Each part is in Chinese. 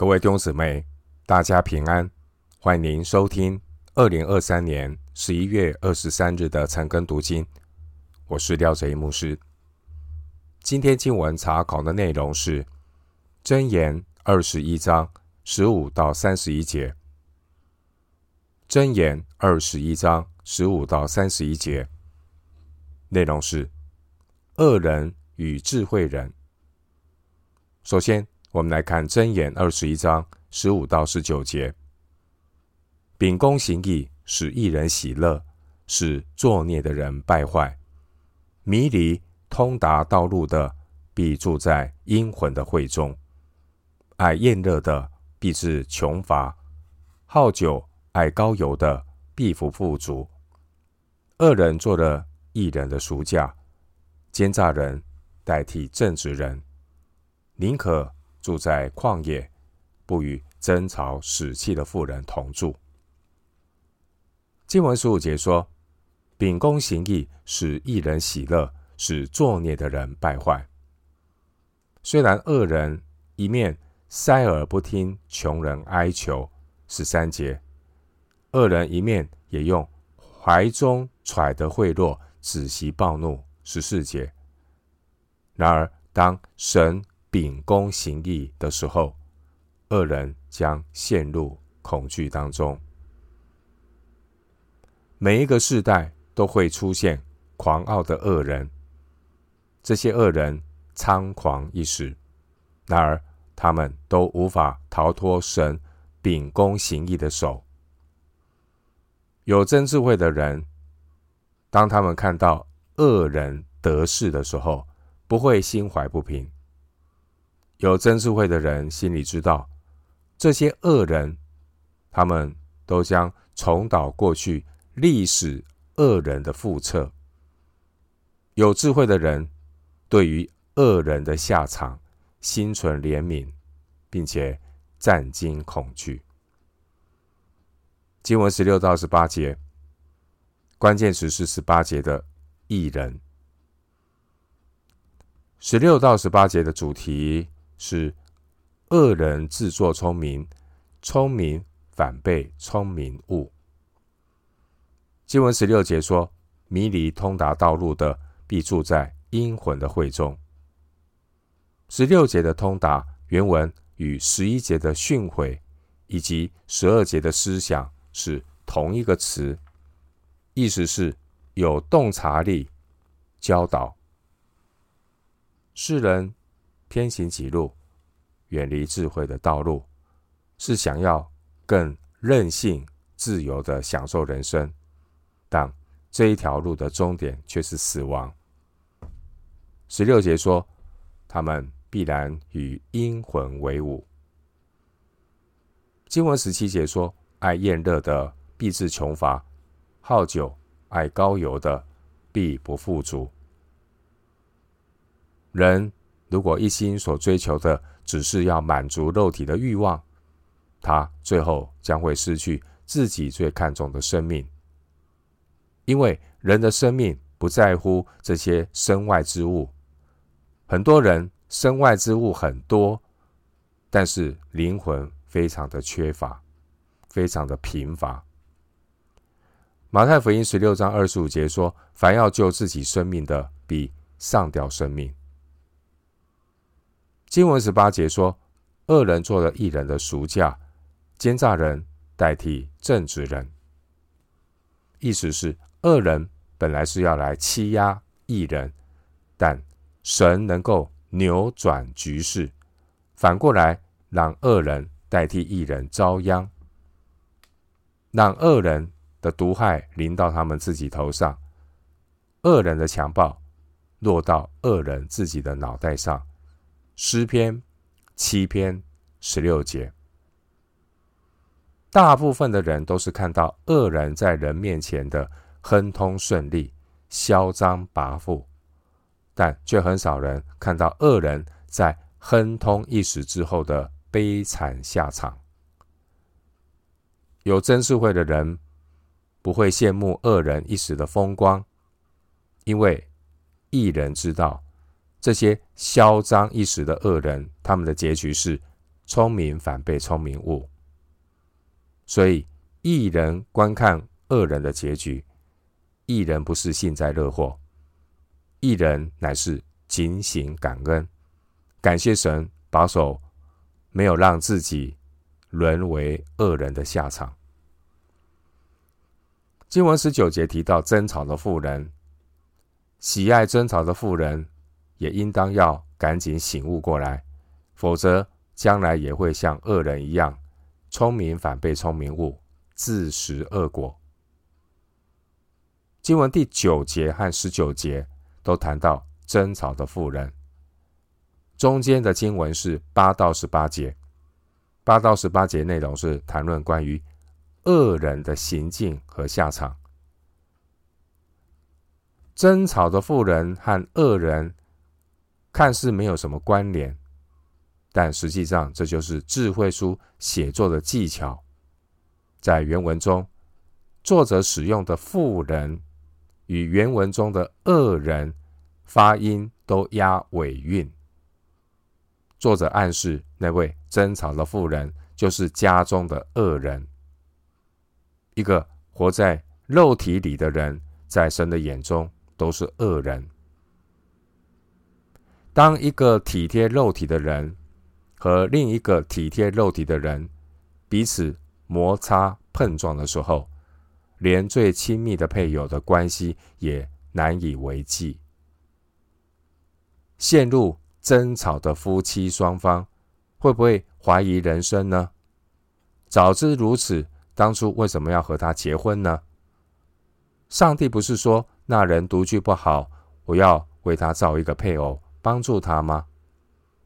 各位弟兄姊妹，大家平安，欢迎收听二零二三年十一月二十三日的晨更读经。我是廖哲一牧师。今天经文查考的内容是《箴言》二十一章十五到三十一节，《箴言》二十一章十五到三十一节内容是恶人与智慧人。首先。我们来看箴言二十一章十五到十九节：秉公行义，使一人喜乐，使作孽的人败坏。迷离通达道路的，必住在阴魂的会中；爱宴乐的，必致穷乏；好酒爱高油的，必不富足。恶人做了一人的赎价，奸诈人代替正直人，宁可。住在旷野，不与争吵使气的妇人同住。经文十五节说：“秉公行义，使一人喜乐，使作孽的人败坏。”虽然恶人一面塞耳不听穷人哀求，十三节；恶人一面也用怀中揣的贿赂止息暴怒，十四节。然而，当神秉公行义的时候，恶人将陷入恐惧当中。每一个世代都会出现狂傲的恶人，这些恶人猖狂一时，然而他们都无法逃脱神秉公行义的手。有真智慧的人，当他们看到恶人得势的时候，不会心怀不平。有真智慧的人心里知道，这些恶人，他们都将重蹈过去历史恶人的覆辙。有智慧的人对于恶人的下场心存怜悯，并且战惊恐惧。经文十六到十八节，关键词是十八节的义人。十六到十八节的主题。是恶人自作聪明，聪明反被聪明误。经文十六节说：“迷离通达道路的，必住在阴魂的会中。”十六节的通达原文与十一节的训诲以及十二节的思想是同一个词，意思是有洞察力、教导世人。偏行己路，远离智慧的道路，是想要更任性、自由的享受人生，但这一条路的终点却是死亡。十六节说，他们必然与阴魂为伍。经文十七节说，爱宴乐的必致穷乏，好酒爱高油的必不富足。人。如果一心所追求的只是要满足肉体的欲望，他最后将会失去自己最看重的生命。因为人的生命不在乎这些身外之物。很多人身外之物很多，但是灵魂非常的缺乏，非常的贫乏。马太福音十六章二十五节说：“凡要救自己生命的，必上吊生命。”经文十八节说：“恶人做了义人的赎价，奸诈人代替正直人。”意思是，恶人本来是要来欺压义人，但神能够扭转局势，反过来让恶人代替义人遭殃，让恶人的毒害临到他们自己头上，恶人的强暴落到恶人自己的脑袋上。诗篇七篇十六节，大部分的人都是看到恶人在人面前的亨通顺利、嚣张跋扈，但却很少人看到恶人在亨通一时之后的悲惨下场。有真智慧的人不会羡慕恶人一时的风光，因为一人知道。这些嚣张一时的恶人，他们的结局是聪明反被聪明误。所以，一人观看恶人的结局，一人不是幸灾乐祸，一人乃是警醒感恩，感谢神保守，没有让自己沦为恶人的下场。经文十九节提到争吵的妇人，喜爱争吵的妇人，也应当要赶紧醒悟过来，否则将来也会像恶人一样，聪明反被聪明误，自食恶果。经文第九节和十九节都谈到争吵的妇人，中间的经文是八到十八节，八到十八节内容是谈论关于。恶人的行径和下场，争吵的妇人和恶人看似没有什么关联，但实际上这就是智慧书写作的技巧。在原文中，作者使用的妇人与原文中的恶人发音都押尾韵。作者暗示那位争吵的妇人就是家中的恶人。一个活在肉体里的人，在神的眼中都是恶人。当一个体贴肉体的人和另一个体贴肉体的人彼此摩擦碰撞的时候，连最亲密的配偶的关系也难以为继。陷入争吵的夫妻双方，会不会怀疑人生呢？早知如此。当初为什么要和他结婚呢？上帝不是说那人独居不好，我要为他造一个配偶帮助他吗？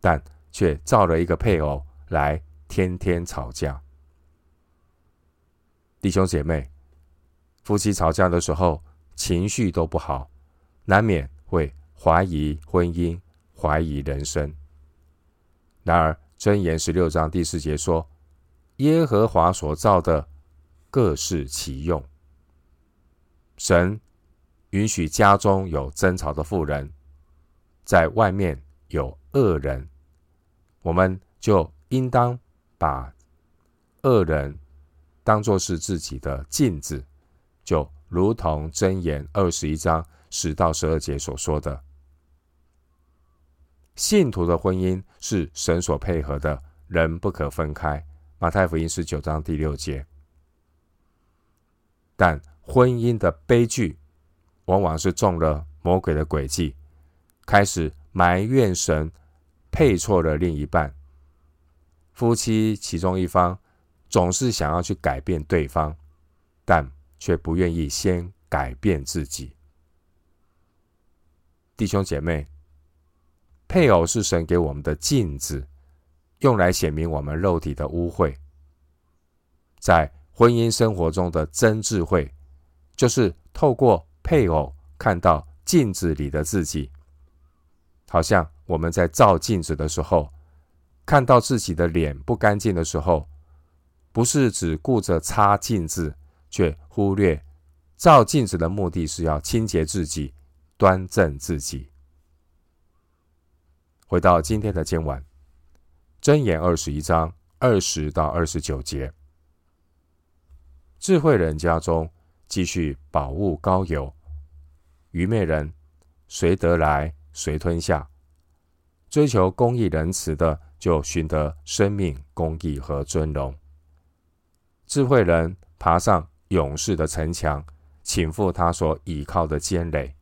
但却造了一个配偶来天天吵架。弟兄姐妹，夫妻吵架的时候情绪都不好，难免会怀疑婚姻，怀疑人生。然而箴言十六章第四节说：“耶和华所造的。”各适其用。神允许家中有争吵的妇人，在外面有恶人，我们就应当把恶人当作是自己的镜子，就如同箴言二十一章十到十二节所说的，信徒的婚姻是神所配合的，人不可分开。马太福音十九章第六节。但婚姻的悲剧，往往是中了魔鬼的诡计，开始埋怨神配错了另一半。夫妻其中一方总是想要去改变对方，但却不愿意先改变自己。弟兄姐妹，配偶是神给我们的镜子，用来显明我们肉体的污秽，在。婚姻生活中的真智慧，就是透过配偶看到镜子里的自己，好像我们在照镜子的时候，看到自己的脸不干净的时候，不是只顾着擦镜子，却忽略照镜子的目的是要清洁自己、端正自己。回到今天的经文，箴言二十一章二十到二十九节。智慧人家中积蓄宝物高油，愚昧人随得来随吞下。追求公义仁慈的，就寻得生命、公义和尊荣。智慧人爬上勇士的城墙，倾覆他所倚靠的坚垒。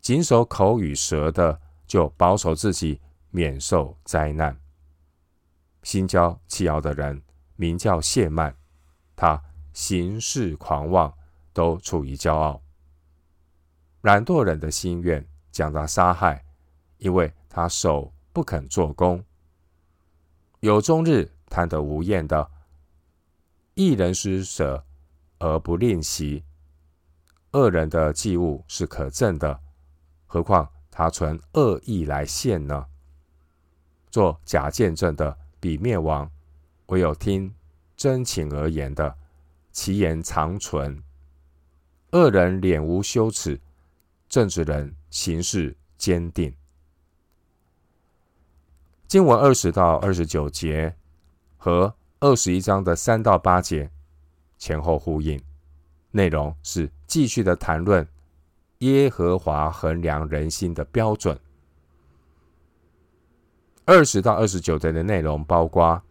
谨守口与舌的，就保守自己免受灾难。心骄气傲的人，名叫谢曼。他行事狂妄，都出于骄傲。懒惰人的心愿将他杀害，因为他手不肯做工。有终日贪得无厌的，一人施舍而不吝惜。恶人的祭物是可憎的，何况他存恶意来献呢？做假见证的比灭亡，唯有听。真情而言的，其言长存；恶人脸无羞耻，正直人行事坚定。经文二十到二十九节和二十一章的三到八节前后呼应，内容是继续的谈论耶和华衡量人心的标准。二十到二十九节的内容包括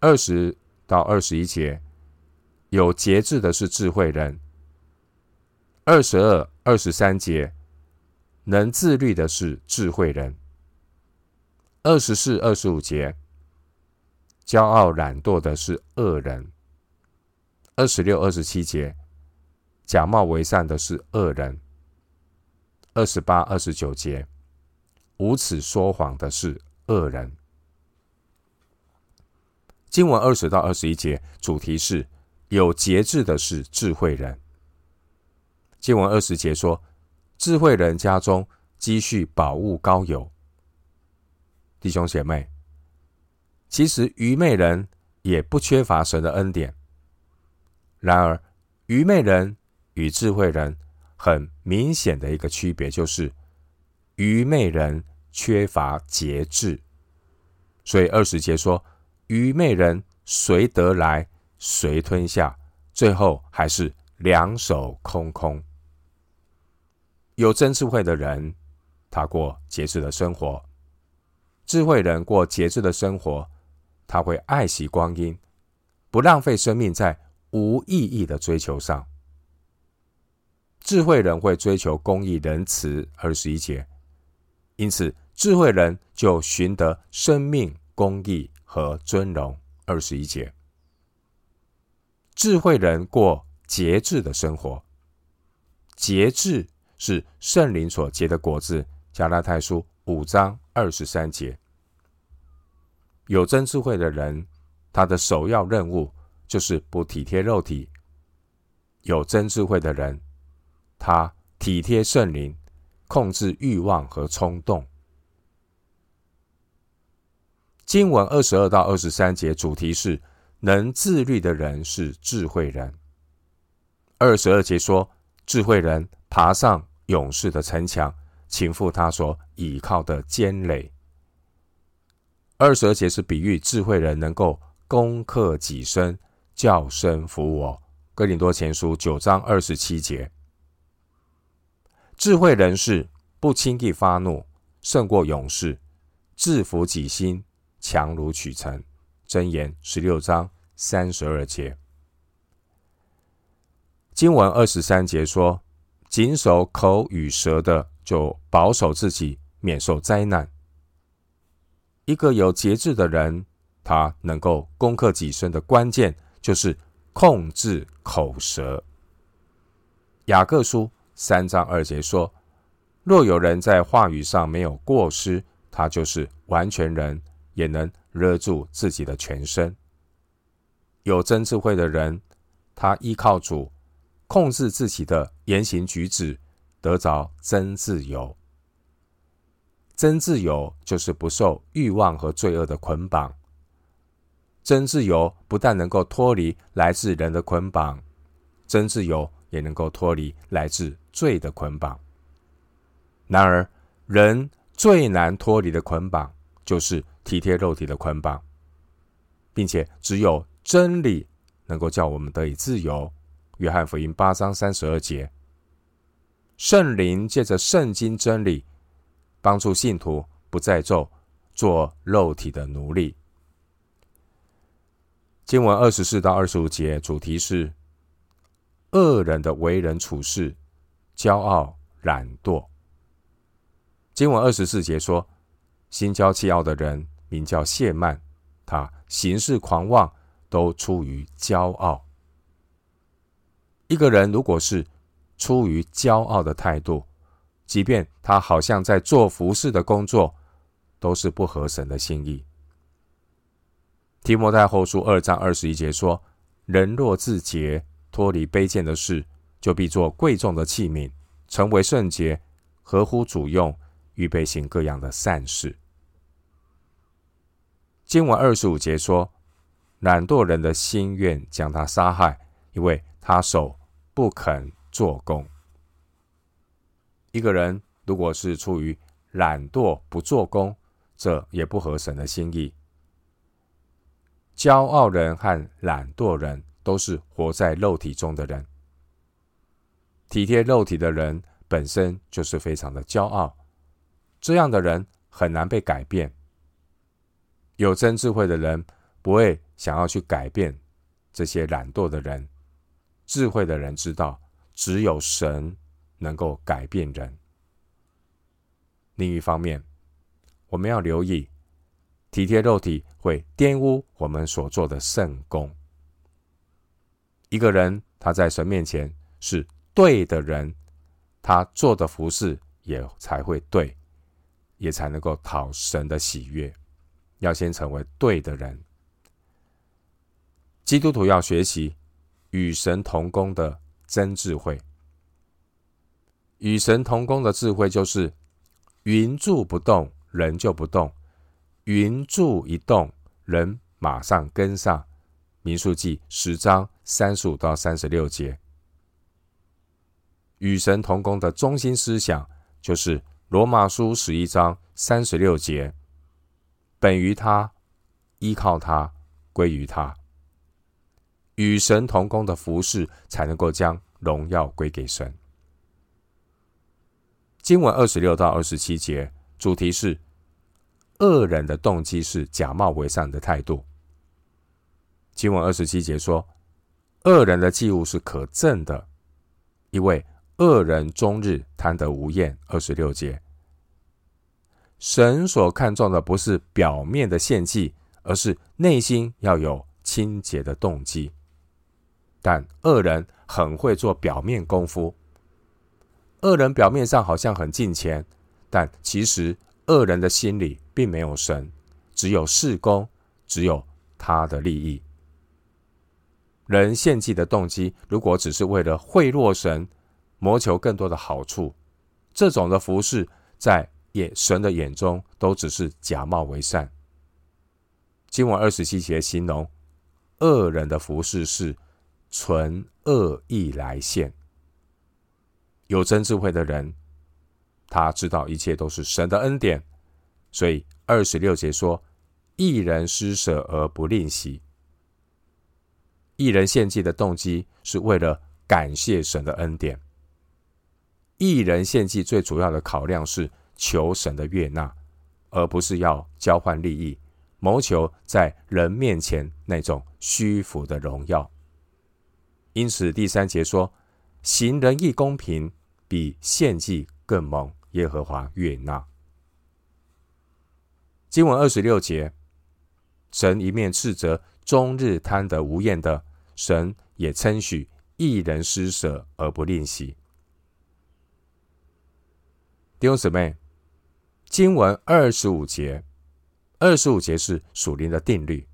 二十到二十一节，有节制的是智慧人。二十二、二十三节，能自律的是智慧人。二十四、二十五节，骄傲懒惰的是恶人。二十六、二十七节，假冒为善的是恶人。二十八、二十九节，无耻说谎的是恶人。经文二十到二十一节，主题是有节制的是智慧人。经文二十节说，智慧人家中积蓄宝物高油。弟兄姐妹，其实愚昧人也不缺乏神的恩典。然而，愚昧人与智慧人很明显的一个区别就是，愚昧人缺乏节制。所以二十节说，愚昧人谁得来，谁吞下，最后还是两手空空。有真智慧的人，他过节制的生活；智慧人过节制的生活，他会爱惜光阴，不浪费生命在无意义的追求上。智慧人会追求公义仁慈，二十一节，因此智慧人就寻得生命、公义和尊荣，二十一节。智慧人过节制的生活，节制。是圣灵所结的果子。加拉太书五章二十三节，有真智慧的人，他的首要任务就是不体贴肉体。有真智慧的人，他体贴圣灵，控制欲望和冲动。经文二十二到二十三节主题是能自律的人是智慧人。二十二节说，智慧人爬上。勇士的城墙，倾覆他所倚靠的坚垒。二十二节是比喻智慧人能够攻克己身，叫声服我。哥林多前书九章二十七节，智慧人士不轻易发怒，胜过勇士，制服己心，强如取城。箴言十六章三十二节，经文二十三节说。谨守口与舌的，就保守自己，免受灾难。一个有节制的人，他能够攻克己身的关键，就是控制口舌。雅各书三章二节说：“若有人在话语上没有过失，他就是完全人，也能勒住自己的全身。”有真智慧的人，他依靠主。控制自己的言行举止，得着真自由。真自由就是不受欲望和罪恶的捆绑。真自由不但能够脱离来自人的捆绑，真自由也能够脱离来自罪的捆绑。然而，人最难脱离的捆绑就是体贴肉体的捆绑，并且只有真理能够叫我们得以自由。约翰福音八章三十二节，圣灵借着圣经真理，帮助信徒不再做做肉体的奴隶。经文二十四到二十五节主题是恶人的为人处事，骄傲懒惰。经文二十四节说，心骄气傲的人名叫谢曼，他行事狂妄，都出于骄傲。一个人如果是出于骄傲的态度，即便他好像在做服侍的工作，都是不合神的心意。提摩太后书二章二十一节说：“人若自洁，脱离卑贱的事，就必做贵重的器皿，成为圣洁，合乎主用，预备行各样的善事。”经文二十五节说：“懒惰人的心愿将他杀害，因为他手。”不肯做工。一个人如果是出于懒惰不做工，这也不合神的心意。骄傲人和懒惰人都是活在肉体中的人。体贴肉体的人本身就是非常的骄傲，这样的人很难被改变。有真智慧的人不会想要去改变这些懒惰的人。智慧的人知道，只有神能够改变人。另一方面，我们要留意，体贴肉体会玷污我们所做的圣工。一个人他在神面前是对的人，他做的服事也才会对，也才能够讨神的喜悦。要先成为对的人。基督徒要学习与神同工的真智慧。与神同工的智慧就是。云柱不动，人就不动；云柱一动，人马上跟上。民数记十章三十五到三十六节，与神同工的中心思想就是罗马书十一章三十六节：本于他，依靠他，归于他。与神同工的服事，才能够将荣耀归给神。经文二十六到二十七节，主题是恶人的动机是假冒为善的态度。经文二十七节说，恶人的祭物是可憎的，因为恶人终日贪得无厌。二十六节，神所看重的不是表面的献祭，而是内心要有清洁的动机。但恶人很会做表面功夫。恶人表面上好像很敬钱，但其实恶人的心里并没有神，只有事功，只有他的利益。人献祭的动机，如果只是为了贿赂神，谋求更多的好处，这种的服饰，在眼神的眼中都只是假冒为善。经文二十七节形容恶人的服饰是存恶意来献。有真智慧的人，他知道一切都是神的恩典，所以二十六节说：“一人施舍而不吝惜。”一人献祭的动机是为了感谢神的恩典。一人献祭最主要的考量是求神的悦纳，而不是要交换利益，谋求在人面前那种虚浮的荣耀。因此，第三节说：“行仁义公平。”比献祭更蒙耶和华悦纳。经文二十六节，神一面斥责终日贪得无厌的，神也称许一人施舍而不吝惜。弟兄姊妹，经文二十五节，二十五节是属灵的定律。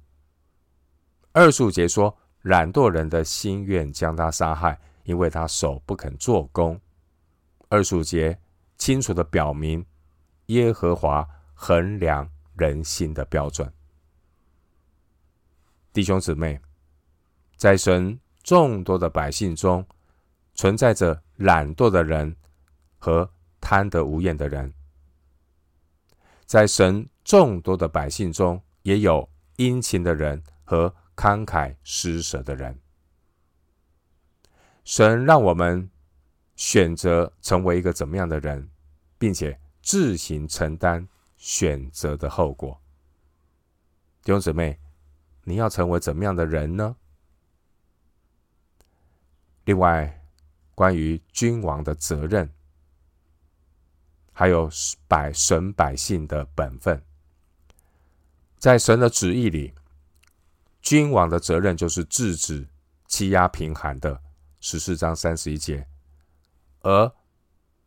二十五节说，懒惰人的心愿将他杀害，因为他手不肯做工。二十五节清楚地表明，耶和华衡量人心的标准。弟兄姊妹，在神众多的百姓中，存在着懒惰的人和贪得无厌的人；在神众多的百姓中，也有殷勤的人和慷慨施舍的人。神让我们。选择成为一个怎么样的人，并且自行承担选择的后果。弟兄姊妹，你要成为怎么样的人呢？另外，关于君王的责任，还有百神百姓的本分，在神的旨意里，君王的责任就是制止欺压贫寒的，十四章三十一节。而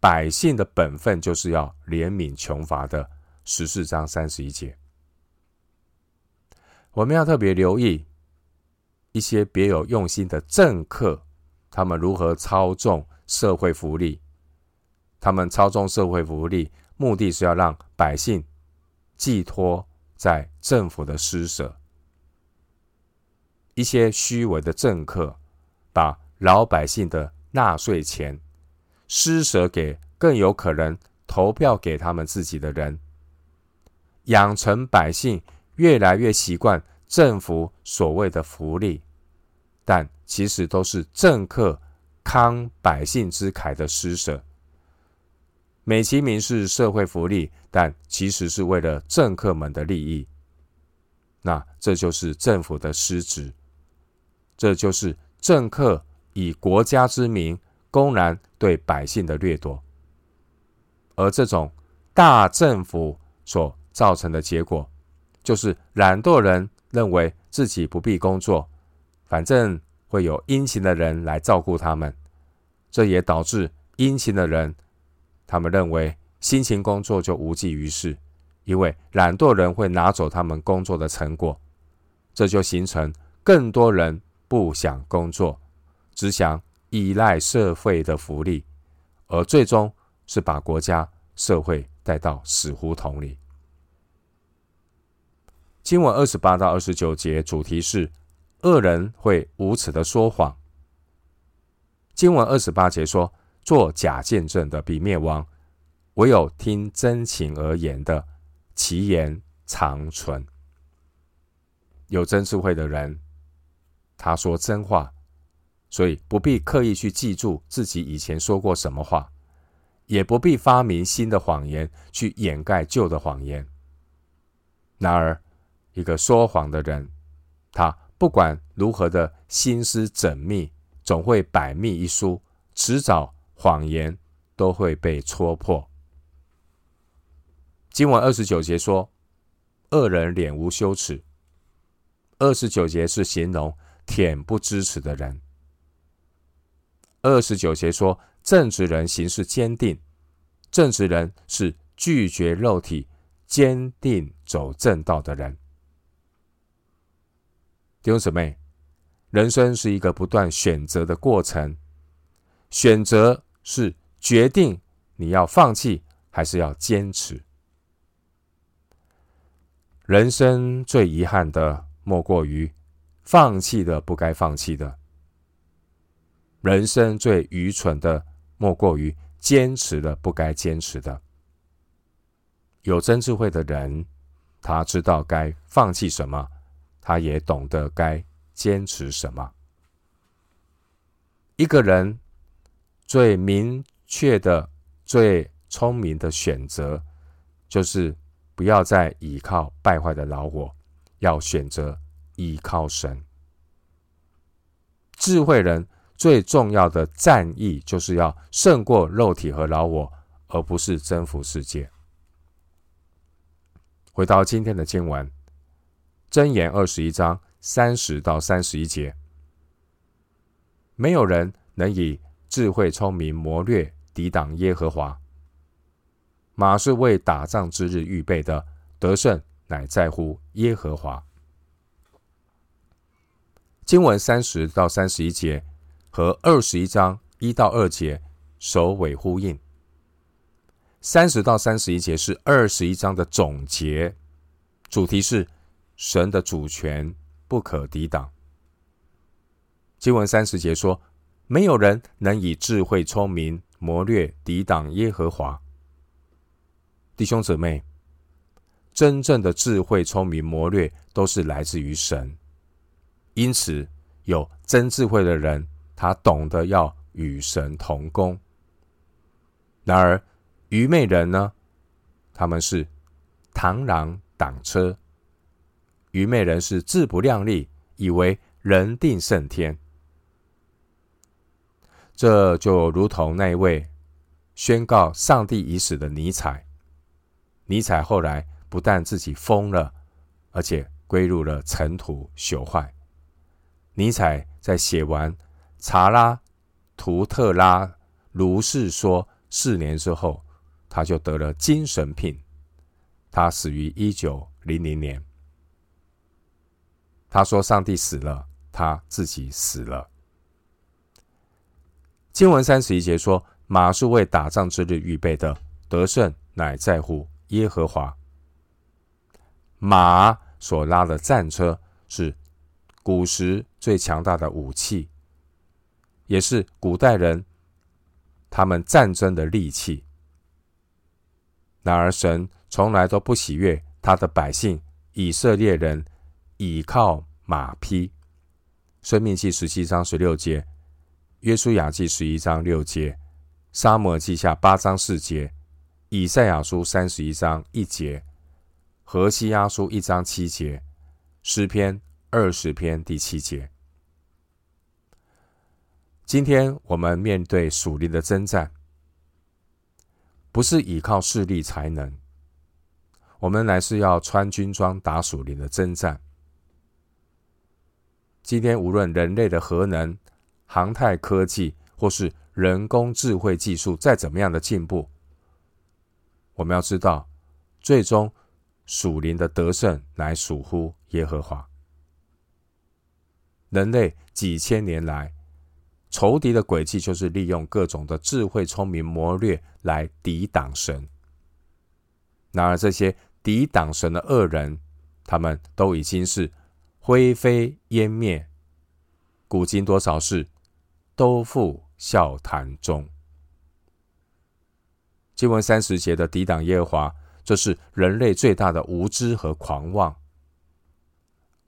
百姓的本分就是要怜悯穷乏的，十四章三十一节。我们要特别留意一些别有用心的政客，他们如何操纵社会福利。他们操纵社会福利，目的是要让百姓寄托在政府的施舍。一些虚伪的政客，把老百姓的纳税钱。施舍给更有可能投票给他们自己的人，养成百姓越来越习惯政府所谓的福利，但其实都是政客慷百姓之慨的施舍。美其名是社会福利，但其实是为了政客们的利益。那这就是政府的失职，这就是政客以国家之名公然对百姓的掠夺。而这种大政府所造成的结果，就是懒惰人认为自己不必工作，反正会有殷勤的人来照顾他们。这也导致殷勤的人。他们认为辛勤工作就无济于事，因为懒惰人会拿走他们工作的成果，这就形成更多人不想工作，只想依赖社会的福利，而最终是把国家社会带到死胡同里。经文二十八到二十九节主题是恶人会无耻的说谎。经文二十八节说。做假见证的必灭亡，唯有听真情而言的，其言长存。有真智慧的人，他说真话，所以不必刻意去记住自己以前说过什么话，也不必发明新的谎言去掩盖旧的谎言。然而，一个说谎的人，他不管如何的心思缜密，总会百密一疏，迟早。谎言都会被戳破。经文二十九节说：“恶人脸无羞耻。”二十九节是形容恬不知耻的人。二十九节说：“正直人行事坚定。”正直人是拒绝肉体、坚定走正道的人。弟兄姊妹，人生是一个不断选择的过程，选择。是决定你要放弃还是要坚持。人生最遗憾的莫过于放弃了不该放弃的；人生最愚蠢的莫过于坚持了不该坚持的。有真智慧的人，他知道该放弃什么，他也懂得该坚持什么。一个人。最明确的、最聪明的选择，就是不要再依靠败坏的老我，要选择依靠神。智慧人最重要的战役，就是要胜过肉体和老我，而不是征服世界。回到今天的经文，箴言二十一章三十到三十一节，没有人能以。智慧聪明谋略抵挡耶和华，马是为打仗之日预备的，得胜乃在乎耶和华。经文三十到三十一节和二十一章一到二节首尾呼应。三十到三十一节是二十一章的总结，主题是神的主权不可抵挡。经文三十节说。没有人能以智慧、聪明、谋略抵挡耶和华。弟兄姊妹，真正的智慧、聪明、谋略都是来自于神。因此，有真智慧的人，他懂得要与神同工。然而，愚昧人呢？他们是螳螂挡车。愚昧人是自不量力，以为人定胜天。这就如同那位宣告上帝已死的尼采。尼采后来不但自己疯了，而且归入了尘土朽坏。尼采在写完《查拉图特拉如是说》四年之后，他就得了精神病。他死于一九零零年。他说：“上帝死了，他自己死了。”经文三十一节说：“马是为打仗之日预备的，得胜乃在乎耶和华。”马所拉的战车是古时最强大的武器，也是古代人他们战争的利器。然而，神从来都不喜悦他的百姓以色列人倚靠马匹。申命记十七章十六节，约书亚记十一章六节，撒母耳记下八章四节，以赛亚书三十一章一节，何西阿书一章七节，诗篇二十篇第七节。今天我们面对属灵的征战，不是依靠势力才能，我们乃是要穿军装打属灵的征战。今天，无论人类的核能、航太科技，或是人工智慧技术再怎么样的进步，我们要知道，最终属灵的得胜乃属乎耶和华。人类几千年来，仇敌的诡计就是利用各种的智慧、聪明、谋略来抵挡神。然而，这些抵挡神的恶人，他们都已经是。灰飞烟灭，古今多少事，都付笑谈中。经文三十节的抵挡耶和华，这是人类最大的无知和狂妄。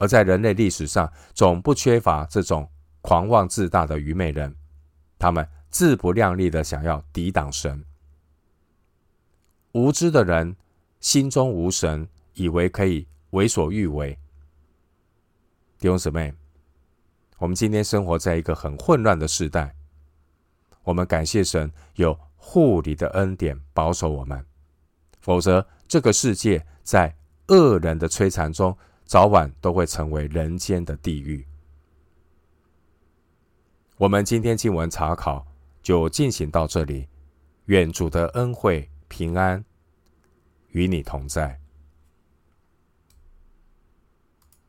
而在人类历史上，总不缺乏这种狂妄自大的愚昧人，他们自不量力的想要抵挡神。无知的人心中无神，以为可以为所欲为。弟兄姊妹，我们今天生活在一个很混乱的时代。我们感谢神有护理的恩典保守我们，否则这个世界在恶人的摧残中，早晚都会成为人间的地狱。我们今天经文查考就进行到这里，愿主的恩惠平安与你同在。